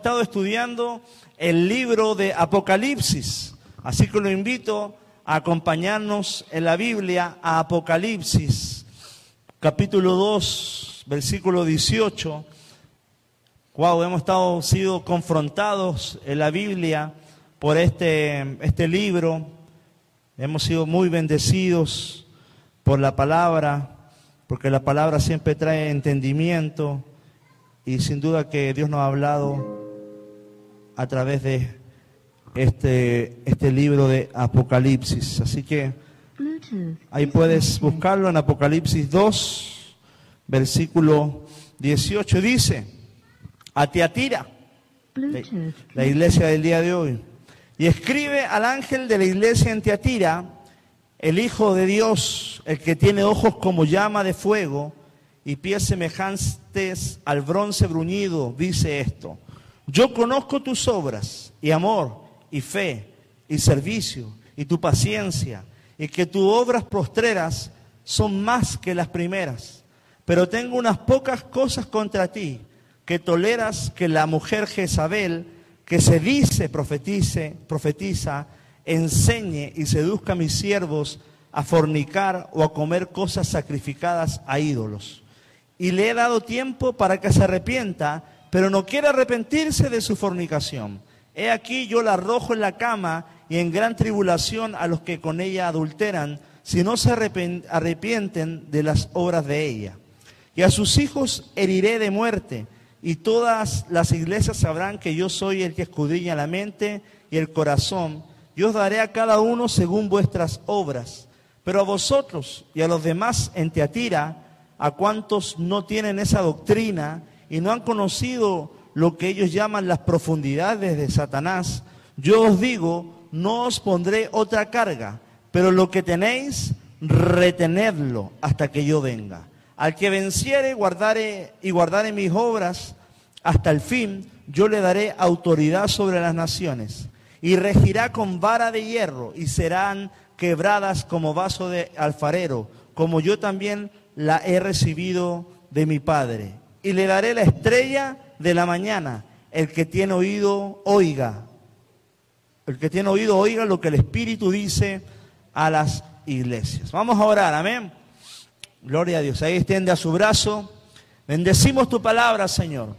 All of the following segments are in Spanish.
estado estudiando el libro de Apocalipsis, así que lo invito a acompañarnos en la Biblia a Apocalipsis, capítulo 2, versículo 18. Wow, hemos estado sido confrontados en la Biblia por este, este libro. Hemos sido muy bendecidos por la palabra, porque la palabra siempre trae entendimiento y sin duda que Dios nos ha hablado a través de este, este libro de Apocalipsis. Así que ahí puedes buscarlo en Apocalipsis 2, versículo 18. Dice, a Teatira, la iglesia del día de hoy, y escribe al ángel de la iglesia en Teatira, el Hijo de Dios, el que tiene ojos como llama de fuego y pies semejantes al bronce bruñido, dice esto. Yo conozco tus obras y amor y fe y servicio y tu paciencia y que tus obras postreras son más que las primeras. Pero tengo unas pocas cosas contra ti, que toleras que la mujer Jezabel, que se dice profetice, profetiza, enseñe y seduzca a mis siervos a fornicar o a comer cosas sacrificadas a ídolos. Y le he dado tiempo para que se arrepienta pero no quiere arrepentirse de su fornicación. He aquí yo la arrojo en la cama y en gran tribulación a los que con ella adulteran, si no se arrepienten de las obras de ella. Y a sus hijos heriré de muerte, y todas las iglesias sabrán que yo soy el que escudriña la mente y el corazón. Yo os daré a cada uno según vuestras obras. Pero a vosotros y a los demás en Teatira, a cuantos no tienen esa doctrina, y no han conocido lo que ellos llaman las profundidades de Satanás, yo os digo, no os pondré otra carga, pero lo que tenéis, retenedlo hasta que yo venga. Al que venciere guardare, y guardare mis obras hasta el fin, yo le daré autoridad sobre las naciones y regirá con vara de hierro y serán quebradas como vaso de alfarero, como yo también la he recibido de mi Padre y le daré la estrella de la mañana. El que tiene oído, oiga. El que tiene oído, oiga lo que el Espíritu dice a las iglesias. Vamos a orar, amén. Gloria a Dios. Ahí extiende a su brazo. Bendecimos tu palabra, Señor.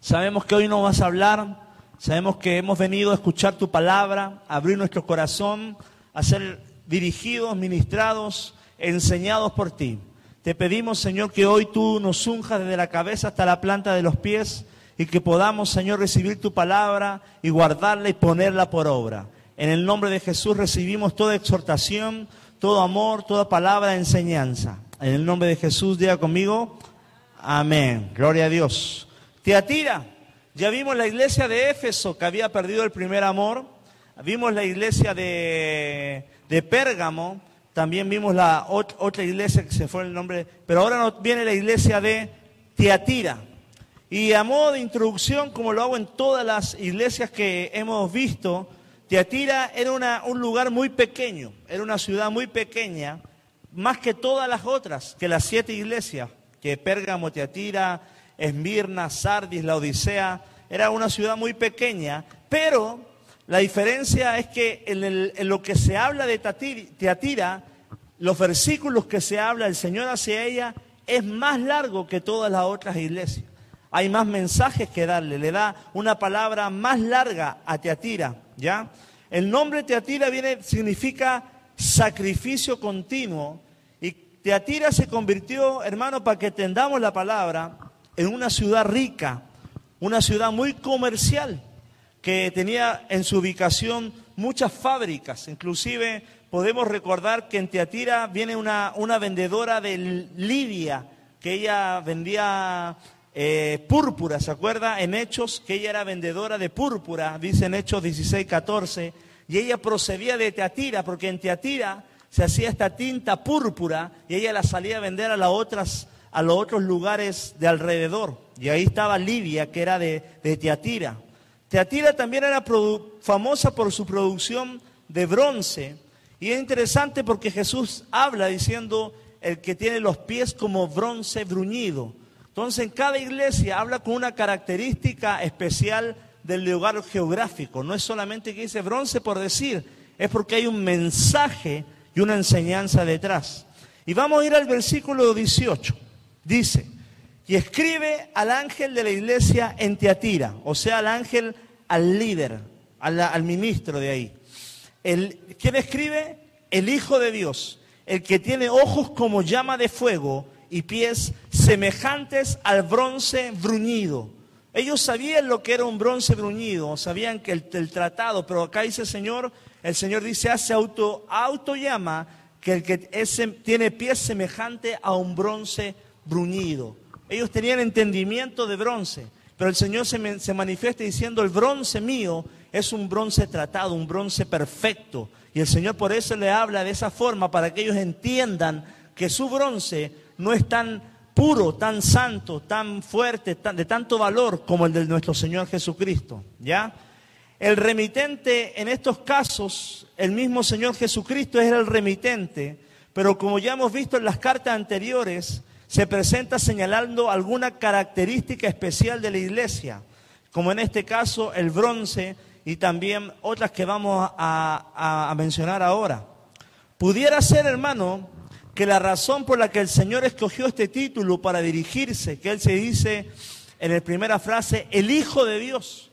Sabemos que hoy no vas a hablar. Sabemos que hemos venido a escuchar tu palabra, abrir nuestro corazón, a ser dirigidos, ministrados, enseñados por ti. Te pedimos, Señor, que hoy tú nos unjas desde la cabeza hasta la planta de los pies y que podamos, Señor, recibir tu palabra y guardarla y ponerla por obra. En el nombre de Jesús recibimos toda exhortación, todo amor, toda palabra de enseñanza. En el nombre de Jesús, diga conmigo, amén. Gloria a Dios. Teatira, ya vimos la iglesia de Éfeso que había perdido el primer amor. Vimos la iglesia de, de Pérgamo también vimos la otra iglesia que se fue el nombre, pero ahora viene la iglesia de Teatira. Y a modo de introducción, como lo hago en todas las iglesias que hemos visto, Teatira era una, un lugar muy pequeño, era una ciudad muy pequeña, más que todas las otras, que las siete iglesias, que Pérgamo, Teatira, Esmirna, Sardis, la Odisea, era una ciudad muy pequeña, pero la diferencia es que en, lo que se habla de Teatira, los versículos que se habla el Señor hacia ella es más largo que todas las otras iglesias. Hay más mensajes que darle, le da una palabra más larga a Teatira, ¿ya? El nombre Teatira viene significa sacrificio continuo y Teatira se convirtió, hermano, para que entendamos la palabra, en una ciudad rica, una ciudad muy comercial que tenía en su ubicación muchas fábricas. Inclusive podemos recordar que en Teatira viene una, vendedora de Libia, que ella vendía eh, púrpura, ¿se acuerda? En Hechos, que ella era vendedora de púrpura, dice en Hechos 16, 14, y ella procedía de Teatira, porque en Teatira se hacía esta tinta púrpura y ella la salía a vender a, las otras, a los otros lugares de alrededor. Y ahí estaba Libia, que era de, de Teatira. Teatira también era famosa por su producción de bronce. Y es interesante porque Jesús habla diciendo el que tiene los pies como bronce bruñido. Entonces en cada iglesia habla con una característica especial del lugar geográfico. No es solamente que dice bronce por decir, es porque hay un mensaje y una enseñanza detrás. Y vamos a ir al versículo 18. Dice, y escribe al ángel de la iglesia en Teatira, o sea, al ángel, al líder, al, ministro de ahí. El, ¿Quién escribe? El Hijo de Dios, el que tiene ojos como llama de fuego y pies semejantes al bronce bruñido. Ellos sabían lo que era un bronce bruñido, sabían que el, tratado, pero acá dice el Señor, el Señor dice, hace auto, auto llama que el que tiene pies semejante a un bronce bruñido. Ellos tenían entendimiento de bronce, pero el Señor se, se manifiesta diciendo, el bronce mío es un bronce tratado, un bronce perfecto. Y el Señor por eso le habla de esa forma, para que ellos entiendan que su bronce no es tan puro, tan santo, tan fuerte, de tanto valor como el de nuestro Señor Jesucristo. ¿Ya? El remitente en estos casos, el mismo Señor Jesucristo era el remitente, pero como ya hemos visto en las cartas anteriores, se presenta señalando alguna característica especial de la iglesia, como en este caso el bronce y también otras que vamos a, mencionar ahora. Pudiera ser, hermano, que la razón por la que el Señor escogió este título para dirigirse, que Él se dice en la primera frase, el Hijo de Dios,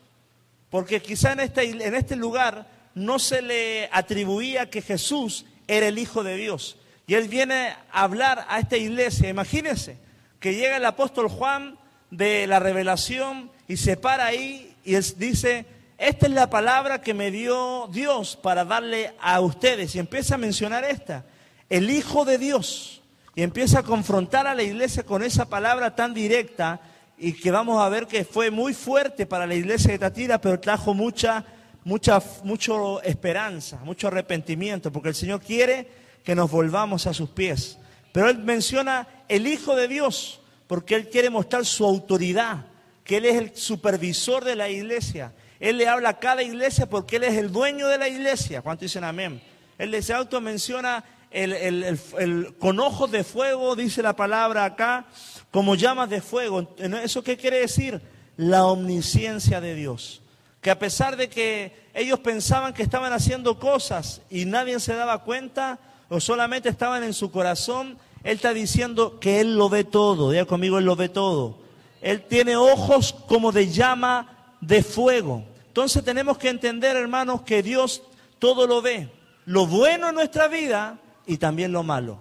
porque quizá en este, en este lugar no se le atribuía que Jesús era el Hijo de Dios. Y Él viene a hablar a esta iglesia, imagínense, que llega el apóstol Juan de la revelación y se para ahí y él dice, esta es la palabra que me dio Dios para darle a ustedes. Y empieza a mencionar esta el Hijo de Dios y empieza a confrontar a la iglesia con esa palabra tan directa y que vamos a ver que fue muy fuerte para la iglesia de Tatira, pero trajo mucha, mucha, mucho esperanza, mucho arrepentimiento, porque el Señor quiere que nos volvamos a sus pies. Pero Él menciona el Hijo de Dios, porque Él quiere mostrar su autoridad, que Él es el supervisor de la iglesia. Él le habla a cada iglesia porque Él es el dueño de la iglesia. ¿Cuánto dicen amén? Él se auto menciona el, con ojos de fuego, dice la palabra acá, como llamas de fuego. ¿Eso qué quiere decir? La omnisciencia de Dios. Que a pesar de que ellos pensaban que estaban haciendo cosas y nadie se daba cuenta, o solamente estaban en su corazón, Él está diciendo que Él lo ve todo. Diga conmigo, Él lo ve todo. Él tiene ojos como de llama de fuego. Entonces tenemos que entender, hermanos, que Dios todo lo ve. Lo bueno en nuestra vida y también lo malo.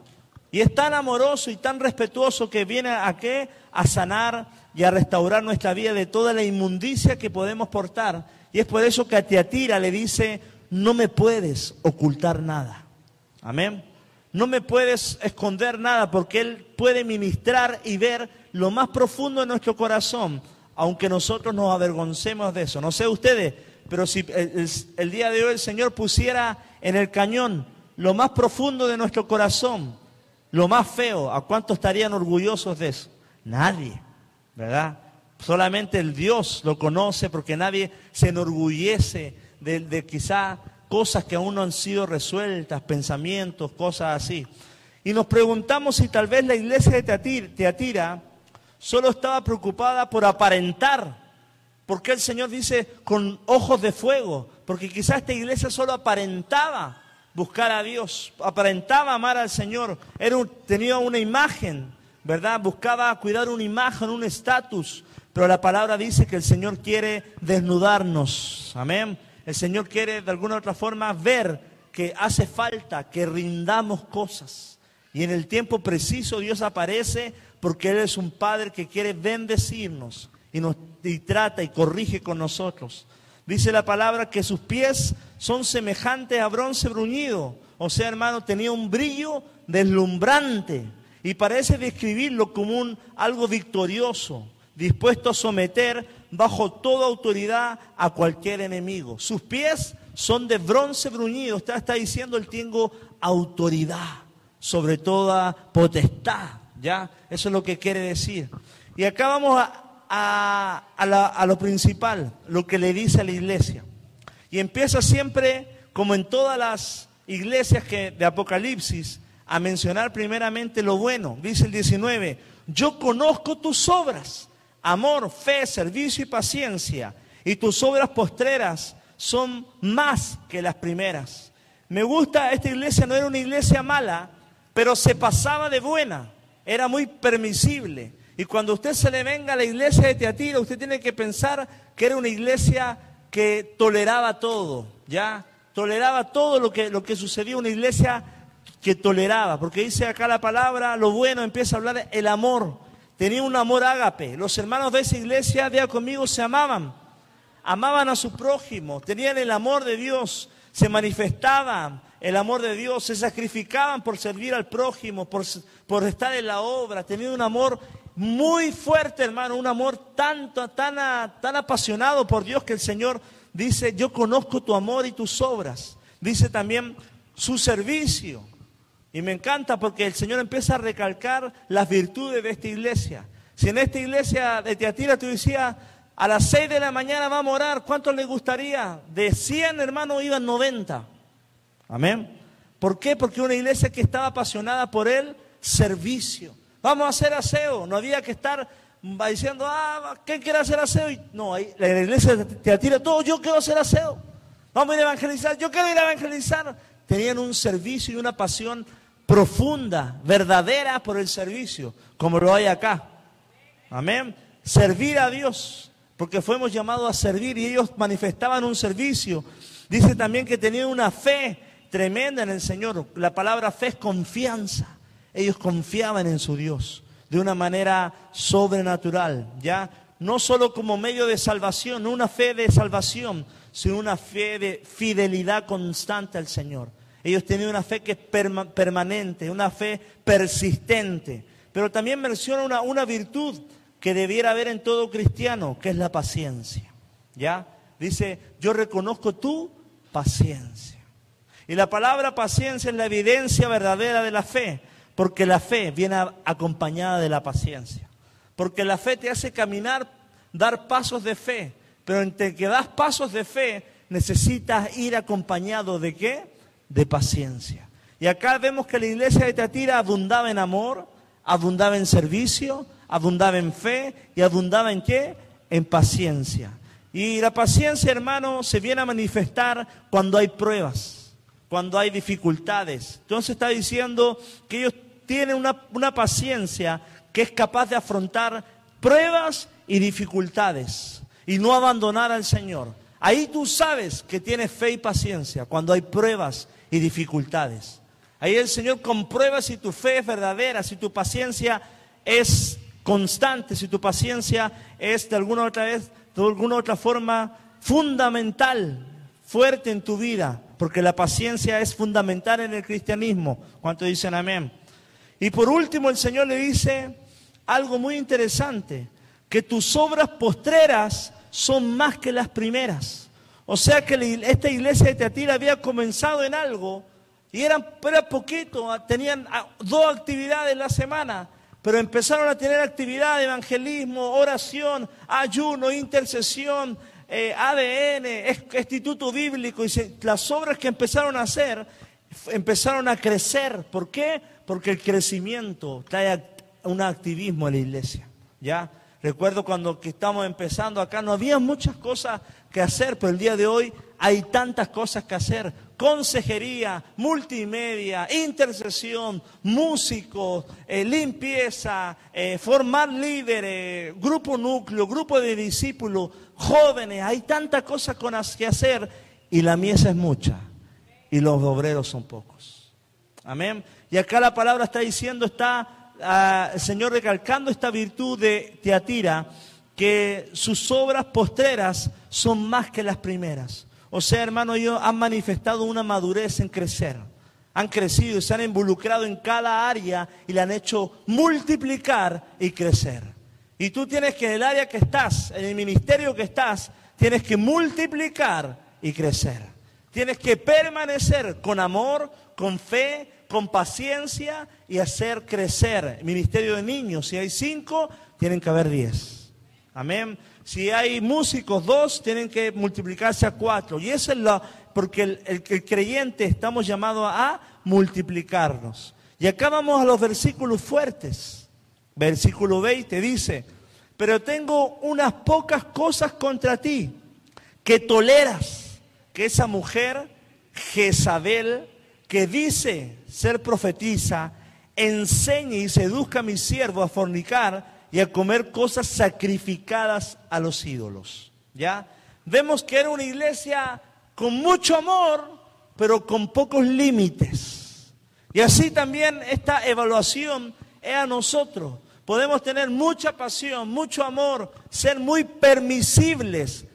Y es tan amoroso y tan respetuoso que viene a qué? A sanar y a restaurar nuestra vida de toda la inmundicia que podemos portar. Y es por eso que a Teatira le dice, no me puedes ocultar nada. Amén. No me puedes esconder nada porque Él puede ministrar y ver lo más profundo de nuestro corazón, aunque nosotros nos avergoncemos de eso. No sé ustedes, pero si el, día de hoy el Señor pusiera en el cañón lo más profundo de nuestro corazón, lo más feo, ¿a cuántos estarían orgullosos de eso? Nadie, ¿verdad? Solamente el Dios lo conoce porque nadie se enorgullece de, quizá cosas que aún no han sido resueltas, pensamientos, cosas así. Y nos preguntamos si tal vez la iglesia de Teatira solo estaba preocupada por aparentar. Porque el Señor dice con ojos de fuego? Porque quizá esta iglesia solo aparentaba buscar a Dios, aparentaba amar al Señor, tenía una imagen, ¿verdad? Buscaba cuidar una imagen, un estatus, pero la palabra dice que el Señor quiere desnudarnos, amén. El Señor quiere de alguna otra forma ver que hace falta que rindamos cosas. Y en el tiempo preciso Dios aparece porque Él es un Padre que quiere bendecirnos y nos trata y corrige con nosotros. Dice la palabra que sus pies son semejantes a bronce bruñido. O sea, hermano, tenía un brillo deslumbrante. Y parece describirlo como un, algo victorioso, dispuesto a someter bajo toda autoridad a cualquier enemigo. Sus pies son de bronce bruñido. Está, está diciendo, él tengo autoridad sobre toda potestad. ¿Ya? Eso es lo que quiere decir. Y acá vamos a, a, lo principal, lo que le dice a la iglesia. Y empieza siempre, como en todas las iglesias que, de Apocalipsis, a mencionar primeramente lo bueno. Dice el 19, yo conozco tus obras, amor, fe, servicio y paciencia, y tus obras postreras son más que las primeras. Me gusta, esta iglesia no era una iglesia mala, pero se pasaba de buena, era muy permisible. Y cuando usted se le venga a la iglesia de Teatira, usted tiene que pensar que era una iglesia que toleraba todo, ¿ya? Toleraba todo lo que, lo que sucedía, una iglesia que toleraba, porque dice acá la palabra, lo bueno, empieza a hablar el amor. Tenía un amor ágape. Los hermanos de esa iglesia, vea conmigo, se amaban. Amaban a su prójimo, tenían el amor de Dios, se manifestaban el amor de Dios, se sacrificaban por servir al prójimo, por, por estar en la obra, tenían un amor muy fuerte, hermano, un amor tanto, tan, tan apasionado por Dios que el Señor dice, yo conozco tu amor y tus obras. Dice también su servicio. Y me encanta porque el Señor empieza a recalcar las virtudes de esta iglesia. Si en esta iglesia de Teatira tú decías, a las 6 de la mañana va a morar, ¿cuánto le gustaría? De 100 hermanos iban 90. Amén. ¿Por qué? Porque una iglesia que estaba apasionada por el servicio. Vamos a hacer aseo. No había que estar diciendo, ah, ¿quién quiere hacer aseo? no, la iglesia te atira todo, yo quiero hacer aseo. Vamos a ir a evangelizar, yo quiero ir a evangelizar. Tenían un servicio y una pasión profunda, verdadera por el servicio, como lo hay acá. Amén. Servir a Dios, porque fuimos llamados a servir y ellos manifestaban un servicio. Dice también que tenían una fe tremenda en el Señor. La palabra fe es confianza. Ellos confiaban en su Dios de una manera sobrenatural, ¿ya? No solo como medio de salvación, no una fe de salvación, sino una fe de fidelidad constante al Señor. Ellos tenían una fe que es permanente, una fe persistente. Pero también menciona una, una virtud que debiera haber en todo cristiano, que es la paciencia. ¿Ya? Dice, yo reconozco tu paciencia. Y la palabra paciencia es la evidencia verdadera de la fe. Porque la fe viene acompañada de la paciencia. Porque la fe te hace caminar, dar pasos de fe. Pero entre que das pasos de fe, necesitas ir acompañado de qué? De paciencia. Y acá vemos que la iglesia de Tatira abundaba en amor, abundaba en servicio, abundaba en fe y abundaba en qué? En paciencia. Y la paciencia, hermano, se viene a manifestar cuando hay pruebas, cuando hay dificultades. Entonces está diciendo que ellos tiene una, paciencia que es capaz de afrontar pruebas y dificultades y no abandonar al Señor. Ahí tú sabes que tienes fe y paciencia cuando hay pruebas y dificultades. Ahí el Señor comprueba si tu fe es verdadera, si tu paciencia es constante, si tu paciencia es de alguna otra vez, de alguna otra forma fundamental, fuerte en tu vida, porque la paciencia es fundamental en el cristianismo. ¿Cuántos dicen amén? Y por último el Señor le dice algo muy interesante, que tus obras postreras son más que las primeras. O sea que esta iglesia de Teatira había comenzado en algo y eran, era poquito, tenían ah, dos actividades en la semana, pero empezaron a tener actividad evangelismo, oración, ayuno, intercesión, eh, ADN, instituto bíblico, y las obras que empezaron a hacer empezaron a crecer. ¿Por qué? Porque el crecimiento trae un activismo en la iglesia. ¿Ya? Recuerdo cuando que estamos empezando acá, no había muchas cosas que hacer, pero el día de hoy hay tantas cosas que hacer. Consejería, multimedia, intercesión, músicos, eh, limpieza, eh, formar líderes, grupo núcleo, grupo de discípulos, jóvenes. Hay tantas cosas con las que hacer y la mies es mucha y los obreros son pocos. Amén. Y acá la palabra está diciendo, está ah, el Señor recalcando esta virtud de Teatira, que sus obras postreras son más que las primeras. O sea, hermano, ellos han manifestado una madurez en crecer. Han crecido y se han involucrado en cada área y la han hecho multiplicar y crecer. Y tú tienes que en el área que estás, en el ministerio que estás, tienes que multiplicar y crecer. Tienes que permanecer con amor, con fe, con paciencia y hacer crecer. Ministerio de niños, si hay cinco, tienen que haber diez. Amén. Si hay músicos, dos, tienen que multiplicarse a cuatro. Y eso es lo, porque el, el creyente estamos llamados a multiplicarnos. Y acá vamos a los versículos fuertes. Versículo 20 dice, pero tengo unas pocas cosas contra ti, que toleras que esa mujer, Jezabel, que dice ser profetisa, enseñe y seduzca a mi siervo a fornicar y a comer cosas sacrificadas a los ídolos. ¿Ya? Vemos que era una iglesia con mucho amor, pero con pocos límites. Y así también esta evaluación es a nosotros. Podemos tener mucha pasión, mucho amor, ser muy permisibles,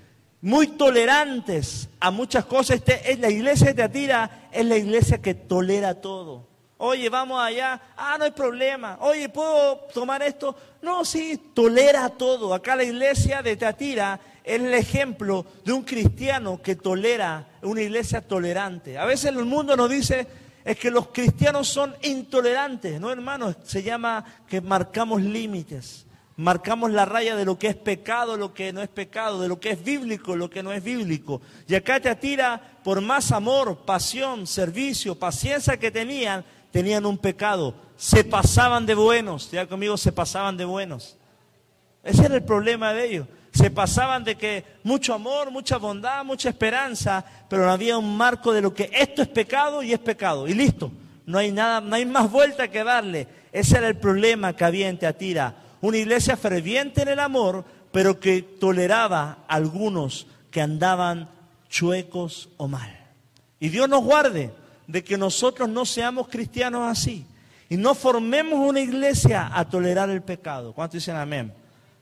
muy tolerantes a muchas cosas. Este, la iglesia de Teatira es la iglesia que tolera todo. Oye, vamos allá. Ah, no hay problema. Oye, ¿puedo tomar esto? No, sí, tolera todo. Acá la iglesia de Teatira es el ejemplo de un cristiano que tolera, una iglesia tolerante. A veces el mundo nos dice es que los cristianos son intolerantes, ¿no, hermanos? Se llama que marcamos límites, marcamos la raya de lo que es pecado, lo que no es pecado, de lo que es bíblico, lo que no es bíblico. Y acá te atira por más amor, pasión, servicio, paciencia que tenían, tenían un pecado. Se pasaban de buenos, ya conmigo se pasaban de buenos. Ese era el problema de ellos se pasaban de que mucho amor, mucha bondad, mucha esperanza, pero no había un marco de lo que esto es pecado y es pecado. Y listo, no hay nada, no hay más vuelta que darle. Ese era el problema que había en Teatira. Una iglesia ferviente en el amor, pero que toleraba a algunos que andaban chuecos o mal. Y Dios nos guarde de que nosotros no seamos cristianos así. Y no formemos una iglesia a tolerar el pecado. ¿Cuántos dicen amén?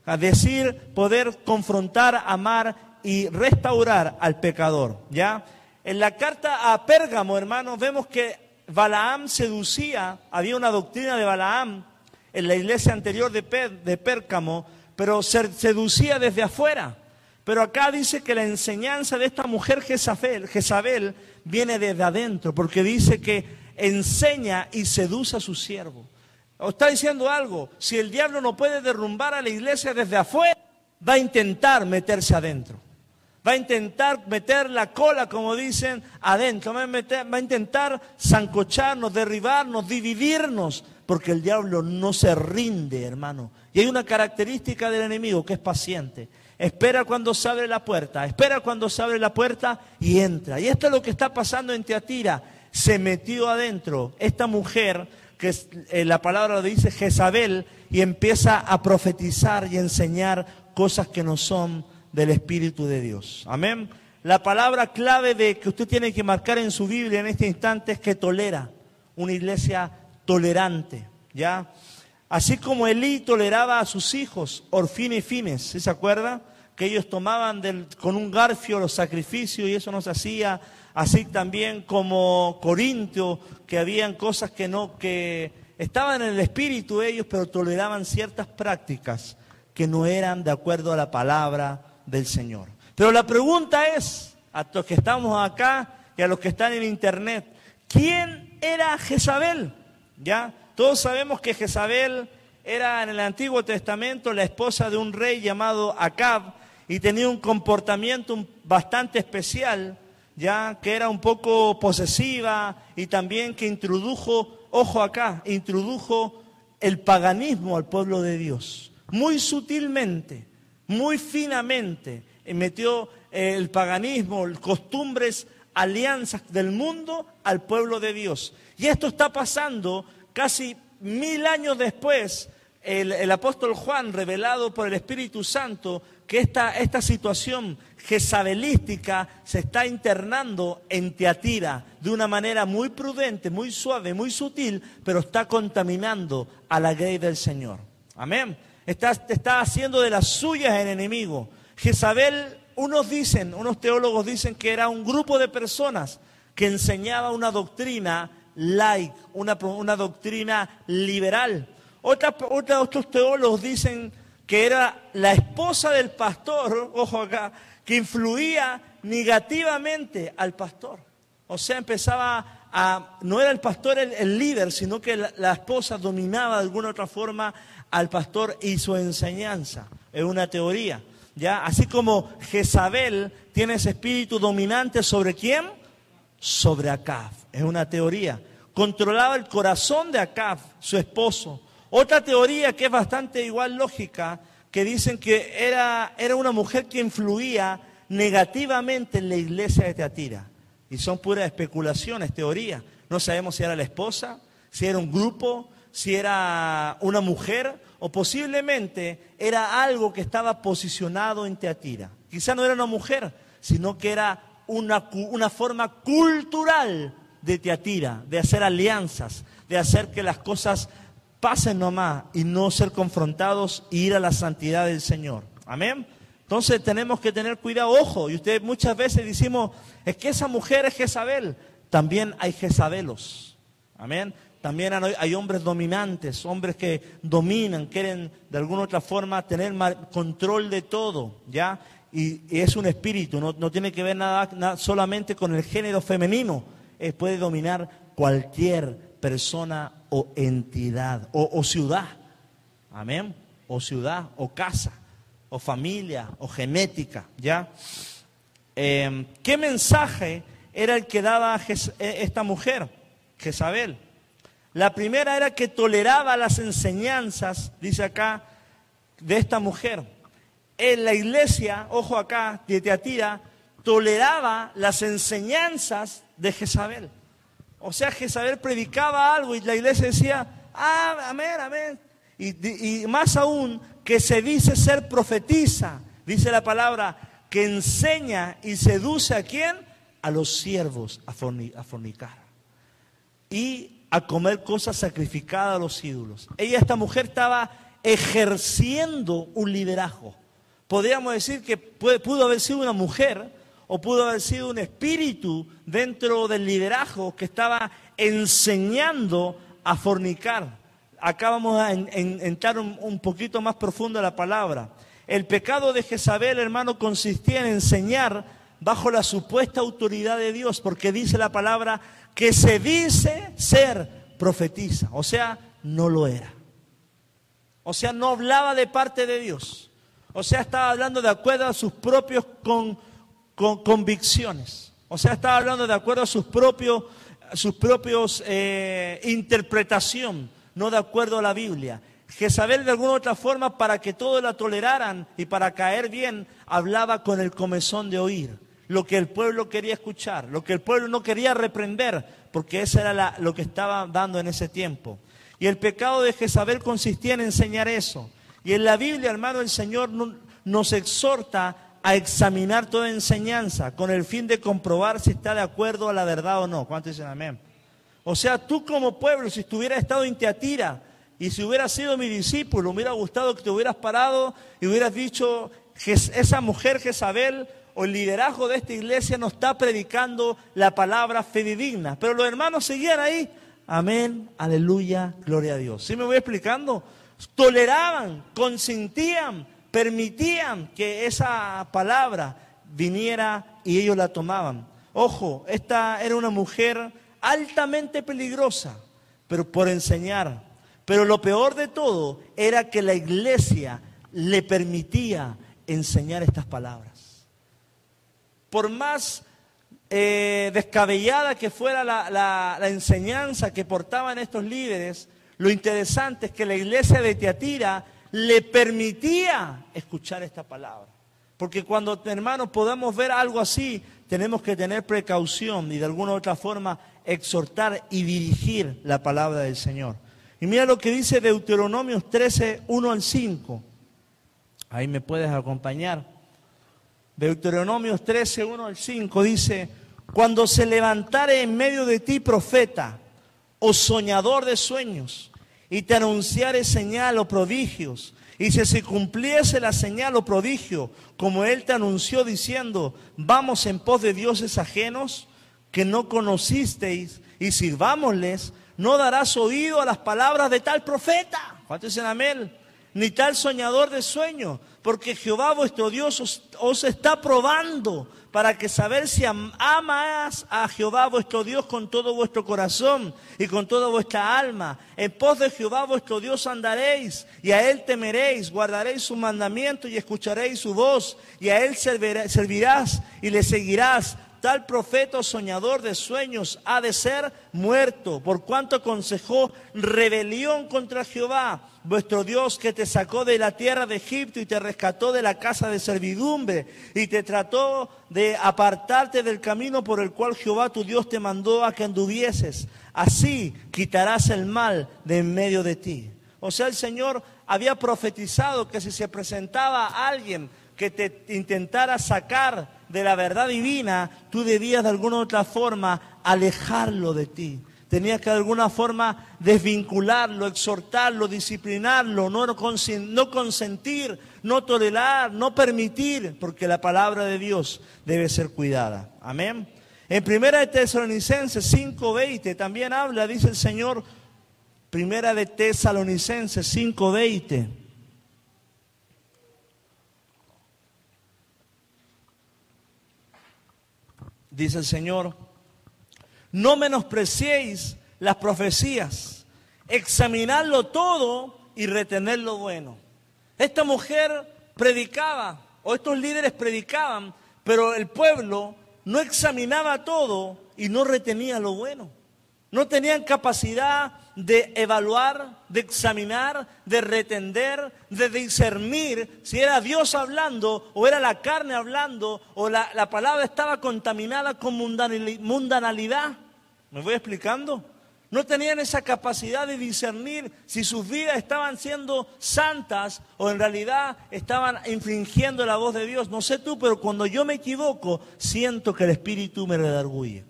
A decir, poder confrontar, amar y restaurar al pecador. ¿Ya? En la carta a Pérgamo, hermanos, vemos que Balaam seducía, había una doctrina de Balaam en la iglesia anterior de, Pérgamo, pero se seducía desde afuera. Pero acá dice que la enseñanza de esta mujer Jezabel, Jezabel viene desde adentro, porque dice que enseña y seduce a su siervo. ¿O está diciendo algo? Si el diablo no puede derrumbar a la iglesia desde afuera, va a intentar meterse adentro. Va a intentar meter la cola, como dicen, adentro. Va a, va a intentar zancocharnos, derribarnos, dividirnos, porque el diablo no se rinde, hermano. Y hay una característica del enemigo que es paciente. Espera cuando se abre la puerta, espera cuando se abre la puerta y entra. Y esto es lo que está pasando en Teatira. Se metió adentro. Esta mujer que eh, la palabra lo dice Jezabel, y empieza a profetizar y enseñar cosas que no son del Espíritu de Dios. Amén. La palabra clave de que usted tiene que marcar en su Biblia en este instante es que tolera, una iglesia tolerante, ¿ya? Así como Elí toleraba a sus hijos, Orfina y Fines, ¿se acuerda? Que ellos tomaban con un garfio los sacrificios y eso no se hacía así también como Corintio, que habían cosas que no, que estaban en el espíritu ellos, pero toleraban ciertas prácticas que no eran de acuerdo a la palabra del Señor. Pero la pregunta es, a los que estamos acá y a los que están en internet, ¿quién era Jezabel? ¿Ya? Todos sabemos que Jezabel era en el Antiguo Testamento la esposa de un rey llamado Acab y tenía un comportamiento bastante especial ya que era un poco posesiva y también que introdujo, ojo acá, introdujo el paganismo al pueblo de Dios. Muy sutilmente, muy finamente, metió el paganismo, costumbres, alianzas del mundo al pueblo de Dios. Y esto está pasando casi mil años después. El, el apóstol Juan, revelado por el Espíritu Santo, que esta, esta situación jezabelística se está internando en Teatira de una manera muy prudente, muy suave, muy sutil, pero está contaminando a la grey del Señor. Amén. Está, está haciendo de las suyas el enemigo. Jezabel, unos dicen, unos teólogos dicen que era un grupo de personas que enseñaba una doctrina laic, una, una doctrina liberal. Otra, otros teólogos dicen que era la esposa del pastor, ojo acá, que influía negativamente al pastor. O sea, empezaba a, no era el pastor el, líder, sino que la, esposa dominaba de alguna otra forma al pastor y su enseñanza. Es una teoría. ¿ya? Así como Jezabel tiene ese espíritu dominante sobre quién? Sobre Acab. Es una teoría. Controlaba el corazón de Acab, su esposo Otra teoría que es bastante igual lógica, que dicen que era, era una mujer que influía negativamente en la iglesia de Teatira. Y son puras especulaciones, teorías. No sabemos si era la esposa, si era un grupo, si era una mujer o posiblemente era algo que estaba posicionado en Teatira. Quizá no era una mujer, sino que era una, una forma cultural de Teatira, de hacer alianzas, de hacer que las cosas pasen nomás y no ser confrontados y ir a la santidad del Señor. Amén. Entonces tenemos que tener cuidado, ojo, y ustedes muchas veces decimos, es que esa mujer es Jezabel. También hay Jezabelos. Amén. También hay hombres dominantes, hombres que dominan, quieren de alguna otra forma tener control de todo, ¿ya? Y, es un espíritu, no, tiene que ver nada, solamente con el género femenino, puede dominar cualquier persona o entidad o, ciudad, amén, o ciudad o casa o familia o genética, ¿ya? Em, ¿Qué mensaje era el que daba e, esta mujer, Jezabel? La primera era que toleraba las enseñanzas, dice acá, de esta mujer. En la iglesia, ojo acá, de toleraba las enseñanzas de Jezabel. O sea, Jezabel predicaba algo y la iglesia decía, ah, amén, amén. Y, más aún, que se dice ser profetiza, dice la palabra, que enseña y seduce a quién? A los siervos a fornicar. Y a comer cosas sacrificadas a los ídolos. Ella, esta mujer, estaba ejerciendo un liderazgo. Podríamos decir que pudo haber sido una mujer o pudo haber sido un espíritu dentro del liderazgo que estaba enseñando a fornicar. Acá vamos a entrar un, poquito más profundo en la palabra. El pecado de Jezabel, hermano, consistía en enseñar bajo la supuesta autoridad de Dios, porque dice la palabra que se dice ser profetiza, o sea, no lo era. O sea, no hablaba de parte de Dios. O sea, estaba hablando de acuerdo a sus propios convicciones. O sea, estaba hablando de acuerdo a sus propios, sus propios eh, interpretación, no de acuerdo a la Biblia. Jezabel de alguna otra forma, para que todos la toleraran y para caer bien, hablaba con el comezón de oír lo que el pueblo quería escuchar, lo que el pueblo no quería reprender, porque eso era lo que estaba dando en ese tiempo. Y el pecado de Jezabel consistía en enseñar eso. Y en la Biblia, hermano, el Señor nos exhorta a examinar toda enseñanza con el fin de comprobar si está de acuerdo a la verdad o no. ¿Cuántos dicen amén? O sea, tú como pueblo, si estuvieras estado en Teatira y si hubieras sido mi discípulo, me hubiera gustado que te hubieras parado y hubieras dicho, esa mujer Jezabel o el liderazgo de esta iglesia no está predicando la palabra fidedigna. Pero los hermanos seguían ahí. Amén, aleluya, gloria a Dios. ¿Sí me voy explicando? Toleraban, consentían, permitían que esa palabra viniera y ellos la tomaban. Ojo, esta era una mujer altamente peligrosa, pero por enseñar. Pero lo peor de todo era que la iglesia le permitía enseñar estas palabras por más eh, descabellada que fuera la, enseñanza que portaban estos líderes, lo interesante es que la iglesia de Teatira le permitía escuchar esta palabra. Porque cuando, hermanos, podamos ver algo así, tenemos que tener precaución y de alguna u otra forma exhortar y dirigir la palabra del Señor. Y mira lo que dice Deuteronomios 13, 1 al 5. Ahí me puedes acompañar. Deuteronomios 13, 1 al 5 dice, cuando se levantare en medio de ti profeta o soñador de sueños y te anunciare señal o prodigios, y si se cumpliese la señal o prodigio, como él te anunció diciendo, vamos en pos de dioses ajenos que no conocisteis y sirvámosles, no darás oído a las palabras de tal profeta. Ni tal soñador de sueño, porque Jehová vuestro Dios os, está probando para que saber si amas a Jehová vuestro Dios con todo vuestro corazón y con toda vuestra alma. En pos de Jehová vuestro Dios andaréis y a Él temeréis, guardaréis su mandamiento y escucharéis su voz y a Él servirás y le seguirás tal profeta o soñador de sueños ha de ser muerto, por cuanto aconsejó rebelión contra Jehová, vuestro Dios que te sacó de la tierra de Egipto y te rescató de la casa de servidumbre y te trató de apartarte del camino por el cual Jehová tu Dios te mandó a que anduvieses. Así quitarás el mal de en medio de ti. O sea, el Señor había profetizado que si se presentaba alguien que te intentara sacar de la verdad divina, tú debías de alguna u otra forma alejarlo de ti. Tenías que de alguna forma desvincularlo, exhortarlo, disciplinarlo, no, no consentir, no tolerar, no permitir, porque la palabra de Dios debe ser cuidada. Amén. En Primera de Tesalonicenses 5:20 también habla, dice el Señor, Primera de Tesalonicenses 5:20. Dice el Señor, no menospreciéis las profecías, examinadlo todo y retener lo bueno. Esta mujer predicaba, o estos líderes predicaban, pero el pueblo no examinaba todo y no retenía lo bueno. No tenían capacidad de evaluar, de examinar, de retender, de discernir si era Dios hablando o era la carne hablando o la, palabra estaba contaminada con mundanalidad. ¿Me voy explicando? No tenían esa capacidad de discernir si sus vidas estaban siendo santas o en realidad estaban infringiendo la voz de Dios. No sé tú, pero cuando yo me equivoco, siento que el Espíritu me redarguye.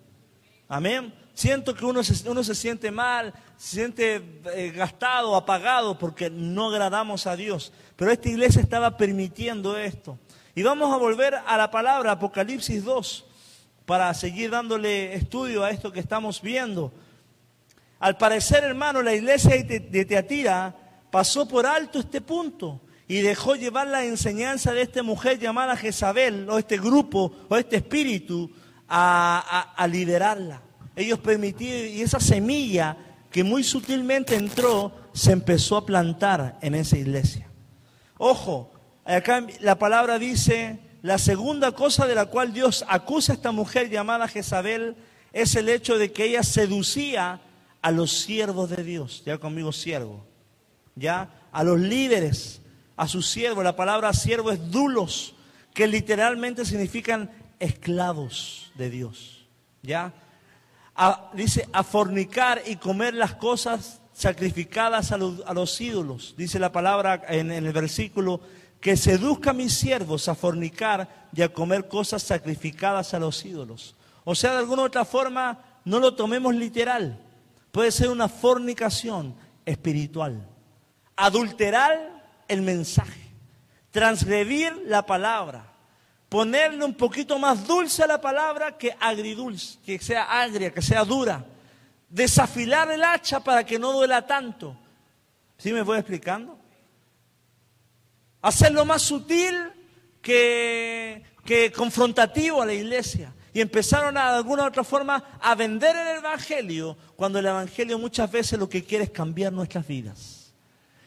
Amén. Siento que uno se, uno se siente mal, se siente eh, gastado, apagado, porque no agradamos a Dios. Pero esta iglesia estaba permitiendo esto. Y vamos a volver a la palabra Apocalipsis 2 para seguir dándole estudio a esto que estamos viendo. Al parecer, hermano, la iglesia de Teatira pasó por alto este punto y dejó llevar la enseñanza de esta mujer llamada Jezabel, o este grupo, o este espíritu, a liderarla ellos permitieron, y esa semilla que muy sutilmente entró, se empezó a plantar en esa iglesia. Ojo, acá la palabra dice, la segunda cosa de la cual Dios acusa a esta mujer llamada Jezabel es el hecho de que ella seducía a los siervos de Dios, ya conmigo siervo, ya a los líderes, a sus siervos. La palabra siervo es dulos, que literalmente significan esclavos de Dios, ya dice, a fornicar y comer las cosas sacrificadas a los, ídolos. Dice la palabra en, en el versículo, que seduzca a mis siervos a fornicar y a comer cosas sacrificadas a los ídolos. O sea, de alguna otra forma, no lo tomemos literal. Puede ser una fornicación espiritual. Adulterar el mensaje. Transgredir la palabra ponerle un poquito más dulce a la palabra que agridulce, que sea agria, que sea dura. Desafilar el hacha para que no duela tanto. ¿Sí me voy explicando? Hacerlo más sutil que, confrontativo a la iglesia. Y empezaron a, de alguna u otra forma a vender el Evangelio, cuando el Evangelio muchas veces lo que quiere es cambiar nuestras vidas.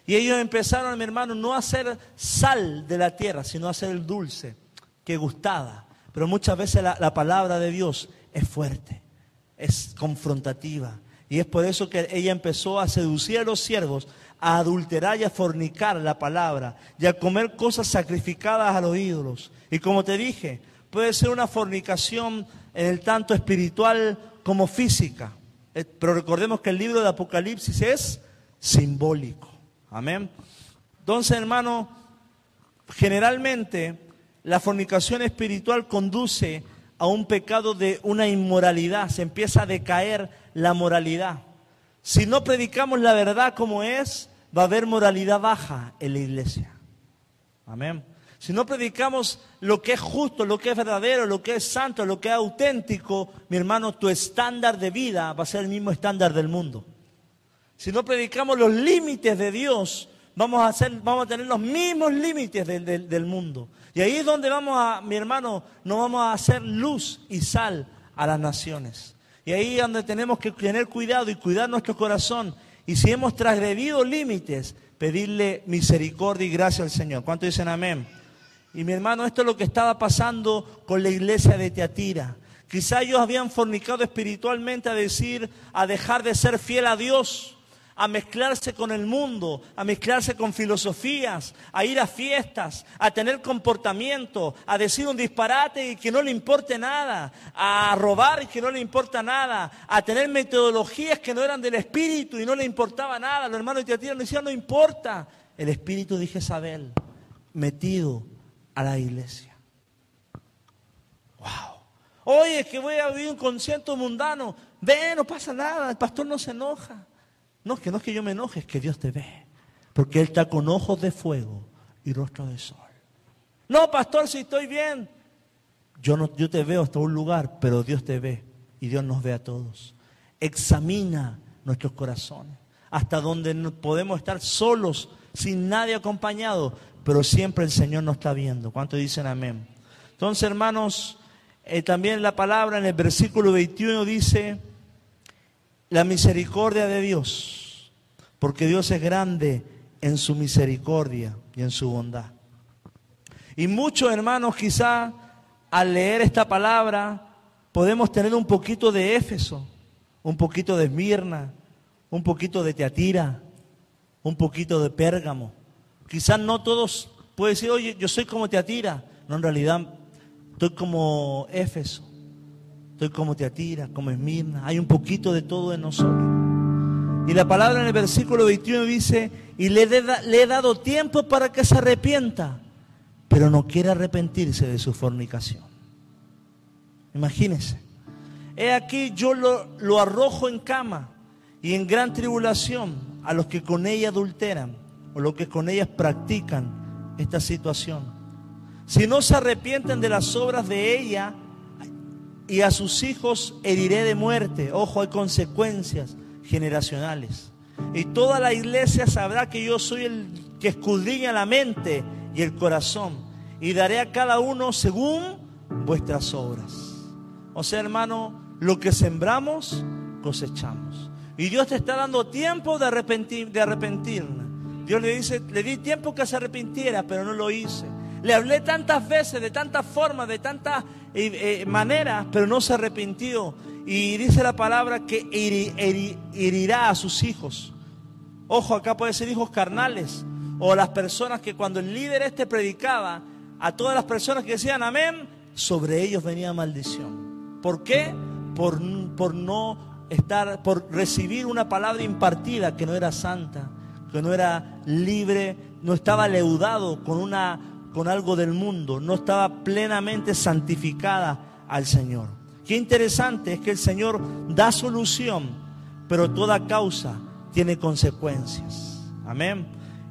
Y ellos empezaron, mi hermano, no a hacer sal de la tierra, sino a hacer el dulce que gustada. Pero muchas veces la, palabra de Dios es fuerte, es confrontativa. Y es por eso que ella empezó a seducir a los siervos, a adulterar y a fornicar la palabra, y a comer cosas sacrificadas a los ídolos. Y como te dije, puede ser una fornicación en el tanto espiritual como física. Eh, pero recordemos que el libro de Apocalipsis es simbólico. Amén. Entonces, hermano, generalmente la fornicación espiritual conduce a un pecado de una inmoralidad, se empieza a decaer la moralidad. Si no predicamos la verdad como es, va a haber moralidad baja en la iglesia. Amén. Si no predicamos lo que es justo, lo que es verdadero, lo que es santo, lo que es auténtico, mi hermano, tu estándar de vida va a ser el mismo estándar del mundo. Si no predicamos los límites de Dios, vamos a, hacer, vamos a tener los mismos límites del mundo. Y ahí es donde vamos a, mi hermano, nos vamos a hacer luz y sal a las naciones. Y ahí es donde tenemos que tener cuidado y cuidar nuestro corazón. Y si hemos transgredido límites, pedirle misericordia y gracia al Señor. ¿Cuánto dicen amén? Y mi hermano, esto es lo que estaba pasando con la iglesia de Teatira, Quizá ellos habían fornicado espiritualmente a decir, a dejar de ser fiel a Dios, a mezclarse con el mundo, a mezclarse con filosofías, a ir a fiestas, a tener comportamiento, a decir un disparate y que no le importe nada, a robar y que no le importa nada, a tener metodologías que no eran del espíritu y no le importaba nada. Los hermanos de Teatira nos decían, no importa. El espíritu de Jezabel metido a la iglesia. Wow. Oye, que voy a vivir un concierto mundano. Ve, no pasa nada, el pastor no se enoja. No, que no es que yo me enoje, es que Dios te ve. Porque Él está con ojos de fuego y rostro de sol. No, pastor, si estoy bien. Yo, no, yo te veo hasta un lugar, pero Dios te ve y Dios nos ve a todos. Examina nuestros corazones, hasta donde podemos estar solos, sin nadie acompañado, pero siempre el Señor nos está viendo. ¿Cuántos dicen amén? Entonces, hermanos, eh, también la palabra en el versículo 21 dice, la misericordia de Dios, porque Dios es grande en su misericordia y en su bondad. Y muchos hermanos quizá al leer esta palabra podemos tener un poquito de Éfeso, un poquito de Esmirna, un poquito de Teatira, un poquito de Pérgamo. Quizás no todos pueden decir, oye, yo soy como Teatira. No, en realidad estoy como Éfeso, estoy como Teatira, como Esmirna. Hay un poquito de todo en nosotros. Y la palabra en el versículo 21 dice, y le, he dado tiempo para que se arrepienta, pero no quiere arrepentirse de su fornicación. Imagínense. He aquí yo lo, lo arrojo en cama y en gran tribulación a los que con ella adulteran o los que con ellas practican esta situación. Si no se arrepienten de las obras de ella y a sus hijos heriré de muerte. Ojo, hay consecuencias generacionales. Y toda la iglesia sabrá que yo soy el que escudriña la mente y el corazón. Y daré a cada uno según vuestras obras. O sea, hermano, lo que sembramos, cosechamos. Y Dios te está dando tiempo de, arrepentir, de arrepentirnos. Dios le dice, le di tiempo que se arrepintiera, pero no lo hice. Le hablé tantas veces, de tantas formas, de tantas eh, eh, maneras, pero no se arrepintió. Y dice la palabra que herirá a sus hijos. Ojo, acá puede ser hijos carnales. O las personas que cuando el líder este predicaba, a todas las personas que decían amén, sobre ellos venía maldición. ¿Por qué? Por, por no estar, por recibir una palabra impartida que no era santa que no era libre, no estaba leudado con, una, con algo del mundo, no estaba plenamente santificada al Señor. Qué interesante es que el Señor da solución, pero toda causa tiene consecuencias. Amén.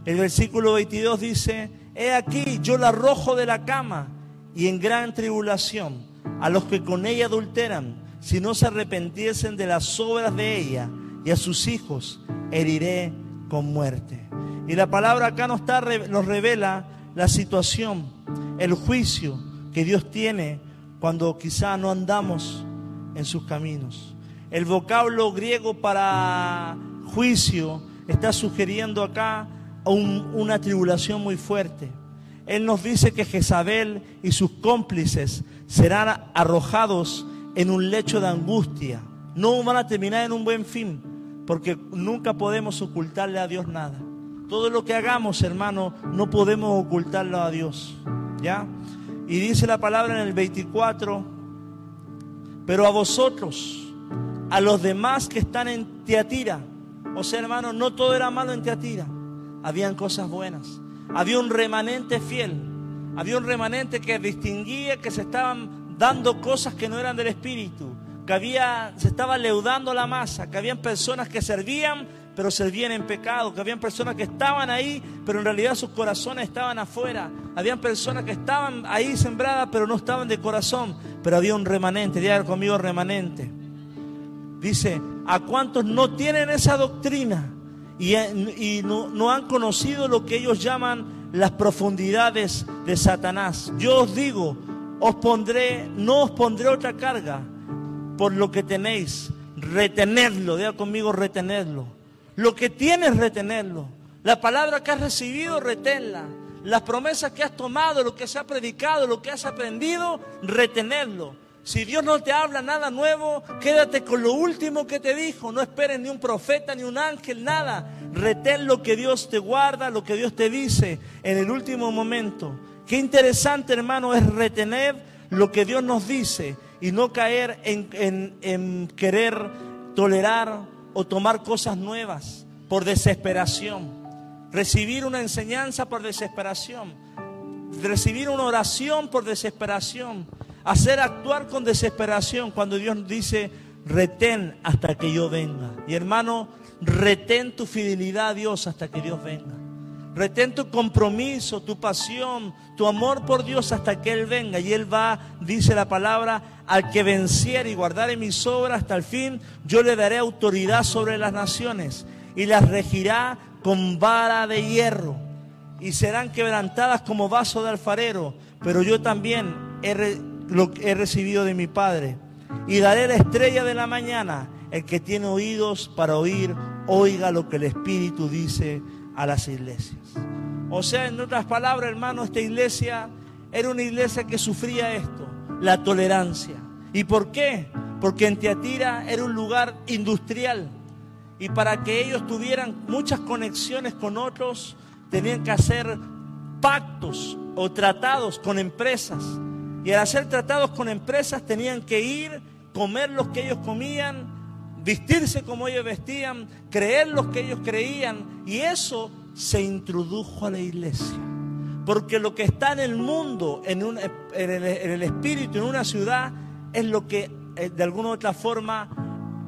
El versículo 22 dice, he aquí, yo la arrojo de la cama y en gran tribulación a los que con ella adulteran, si no se arrepentiesen de las obras de ella y a sus hijos heriré con muerte. Y la palabra acá nos, está, nos revela la situación, el juicio que Dios tiene cuando quizá no andamos en sus caminos. El vocablo griego para juicio está sugiriendo acá una tribulación muy fuerte. Él nos dice que Jezabel y sus cómplices serán arrojados en un lecho de angustia. No van a terminar en un buen fin, porque nunca podemos ocultarle a Dios nada. Todo lo que hagamos, hermano, no podemos ocultarlo a Dios. ¿Ya? Y dice la palabra en el 24, pero a vosotros, a los demás que están en Teatira, o sea, hermano, no todo era malo en Teatira, habían cosas buenas. Había un remanente fiel, había un remanente que distinguía que se estaban dando cosas que no eran del Espíritu que había, se estaba leudando la masa, que habían personas que servían, pero servían en pecado, que habían personas que estaban ahí, pero en realidad sus corazones estaban afuera. Habían personas que estaban ahí sembradas, pero no estaban de corazón, pero había un remanente, diga conmigo remanente. Dice, ¿a cuántos no tienen esa doctrina y, no, han conocido lo que ellos llaman las profundidades de Satanás? Yo os digo, os pondré, no os pondré otra carga por lo que tenéis, retenerlo, diga conmigo retenerlo. Lo que tienes, retenerlo. La palabra que has recibido, retenla. Las promesas que has tomado, lo que se ha predicado, lo que has aprendido, retenerlo. Si Dios no te habla nada nuevo, quédate con lo último que te dijo. No esperes ni un profeta, ni un ángel, nada. Retén lo que Dios te guarda, lo que Dios te dice en el último momento. Qué interesante, hermano, es retener lo que Dios nos dice y no caer en, en querer tolerar o tomar cosas nuevas por desesperación. Recibir una enseñanza por desesperación. Recibir una oración por desesperación hacer actuar con desesperación cuando Dios dice, retén hasta que yo venga. Y hermano, retén tu fidelidad a Dios hasta que Dios venga. Retén tu compromiso, tu pasión, tu amor por Dios hasta que Él venga. Y Él va, dice la palabra, al que venciere y guardare mis obras hasta el fin, yo le daré autoridad sobre las naciones y las regirá con vara de hierro y serán quebrantadas como vaso de alfarero. Pero yo también lo he recibido de mi Padre. Y daré la estrella de la mañana. El que tiene oídos para oír, oiga lo que el Espíritu dice a las iglesias. O sea, en otras palabras, hermano, esta iglesia era una iglesia que sufría esto, la tolerancia. ¿Y por qué? Porque en Teatira era un lugar industrial. Y para que ellos tuvieran muchas conexiones con otros, tenían que hacer pactos o tratados con empresas y al hacer tratados con empresas tenían que ir, comer lo que ellos comían, vestirse como ellos vestían, creer lo que ellos creían. Y eso se introdujo a la iglesia. Porque lo que está en el mundo, en, el, espíritu, en una ciudad, es lo que eh, de alguna u otra forma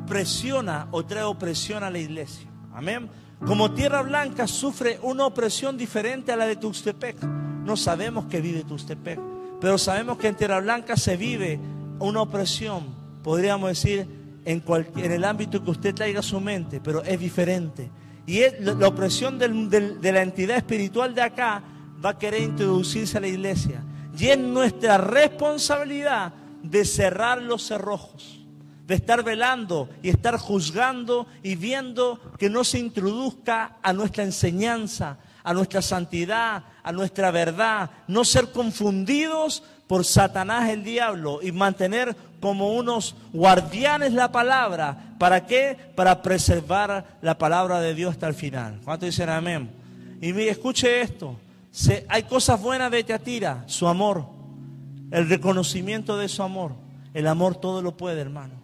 presiona o trae opresión a la iglesia. Amén. Como Tierra Blanca sufre una opresión diferente a la de Tuxtepec. No sabemos que vive Tuxtepec. Pero sabemos que en Tierra Blanca se vive una opresión, podríamos decir, en, el ámbito que usted traiga a su mente, pero es diferente. Y es, la, opresión de la entidad espiritual de acá va a querer introducirse a la iglesia. Y es nuestra responsabilidad de cerrar los cerrojos, de estar velando y estar juzgando y viendo que no se introduzca a nuestra enseñanza, a nuestra santidad, a nuestra verdad, no ser confundidos por Satanás el diablo y mantener como unos guardianes la palabra. ¿Para qué? Para preservar la palabra de Dios hasta el final. ¿Cuánto dicen amén? Y mire, escuche esto. hay cosas buenas de Teatira, su amor, el reconocimiento de su amor. El amor todo lo puede, hermano.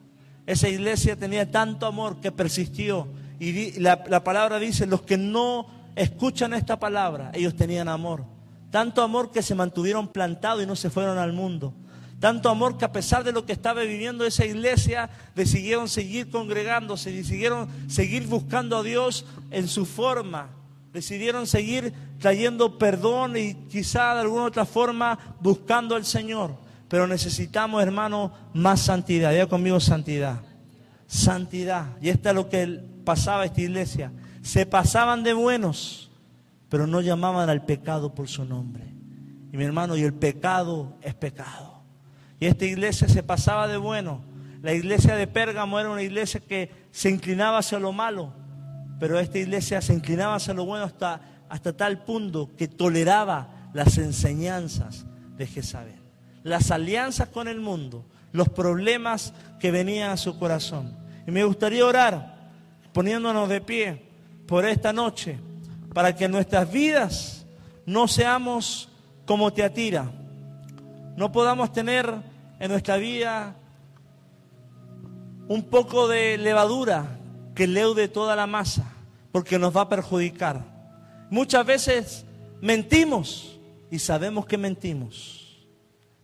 Esa iglesia tenía tanto amor que persistió. Y la, la palabra dice, los que no escuchan esta palabra, ellos tenían amor. Tanto amor que se mantuvieron plantados y no se fueron al mundo. Tanto amor que a pesar de lo que estaba viviendo esa iglesia, decidieron seguir congregándose, decidieron seguir buscando a Dios en su forma. Decidieron seguir trayendo perdón y quizá de alguna otra forma buscando al Señor. Pero necesitamos, hermano, más santidad. Ya conmigo santidad. Santidad. Y esto es lo que pasaba esta iglesia se pasaban de buenos, pero no llamaban al pecado por su nombre. Y mi hermano, y el pecado es pecado. Y esta iglesia se pasaba de bueno. La iglesia de Pérgamo era una iglesia que se inclinaba hacia lo malo, pero esta iglesia se inclinaba hacia lo bueno hasta, hasta tal punto que toleraba las enseñanzas de Jezabel, las alianzas con el mundo, los problemas que venían a su corazón. Y me gustaría orar poniéndonos de pie por esta noche, para que nuestras vidas no seamos como te atira, no podamos tener en nuestra vida un poco de levadura que leude toda la masa, porque nos va a perjudicar. Muchas veces mentimos y sabemos que mentimos.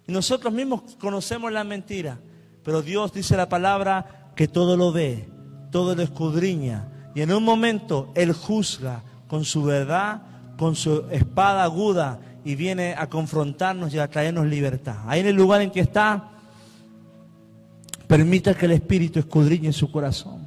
Y nosotros mismos conocemos la mentira, pero Dios dice la palabra que todo lo ve, todo lo escudriña y en un momento Él juzga con su verdad, con su espada aguda y viene a confrontarnos y a traernos libertad. Ahí en el lugar en que está, permita que el Espíritu escudriñe su corazón.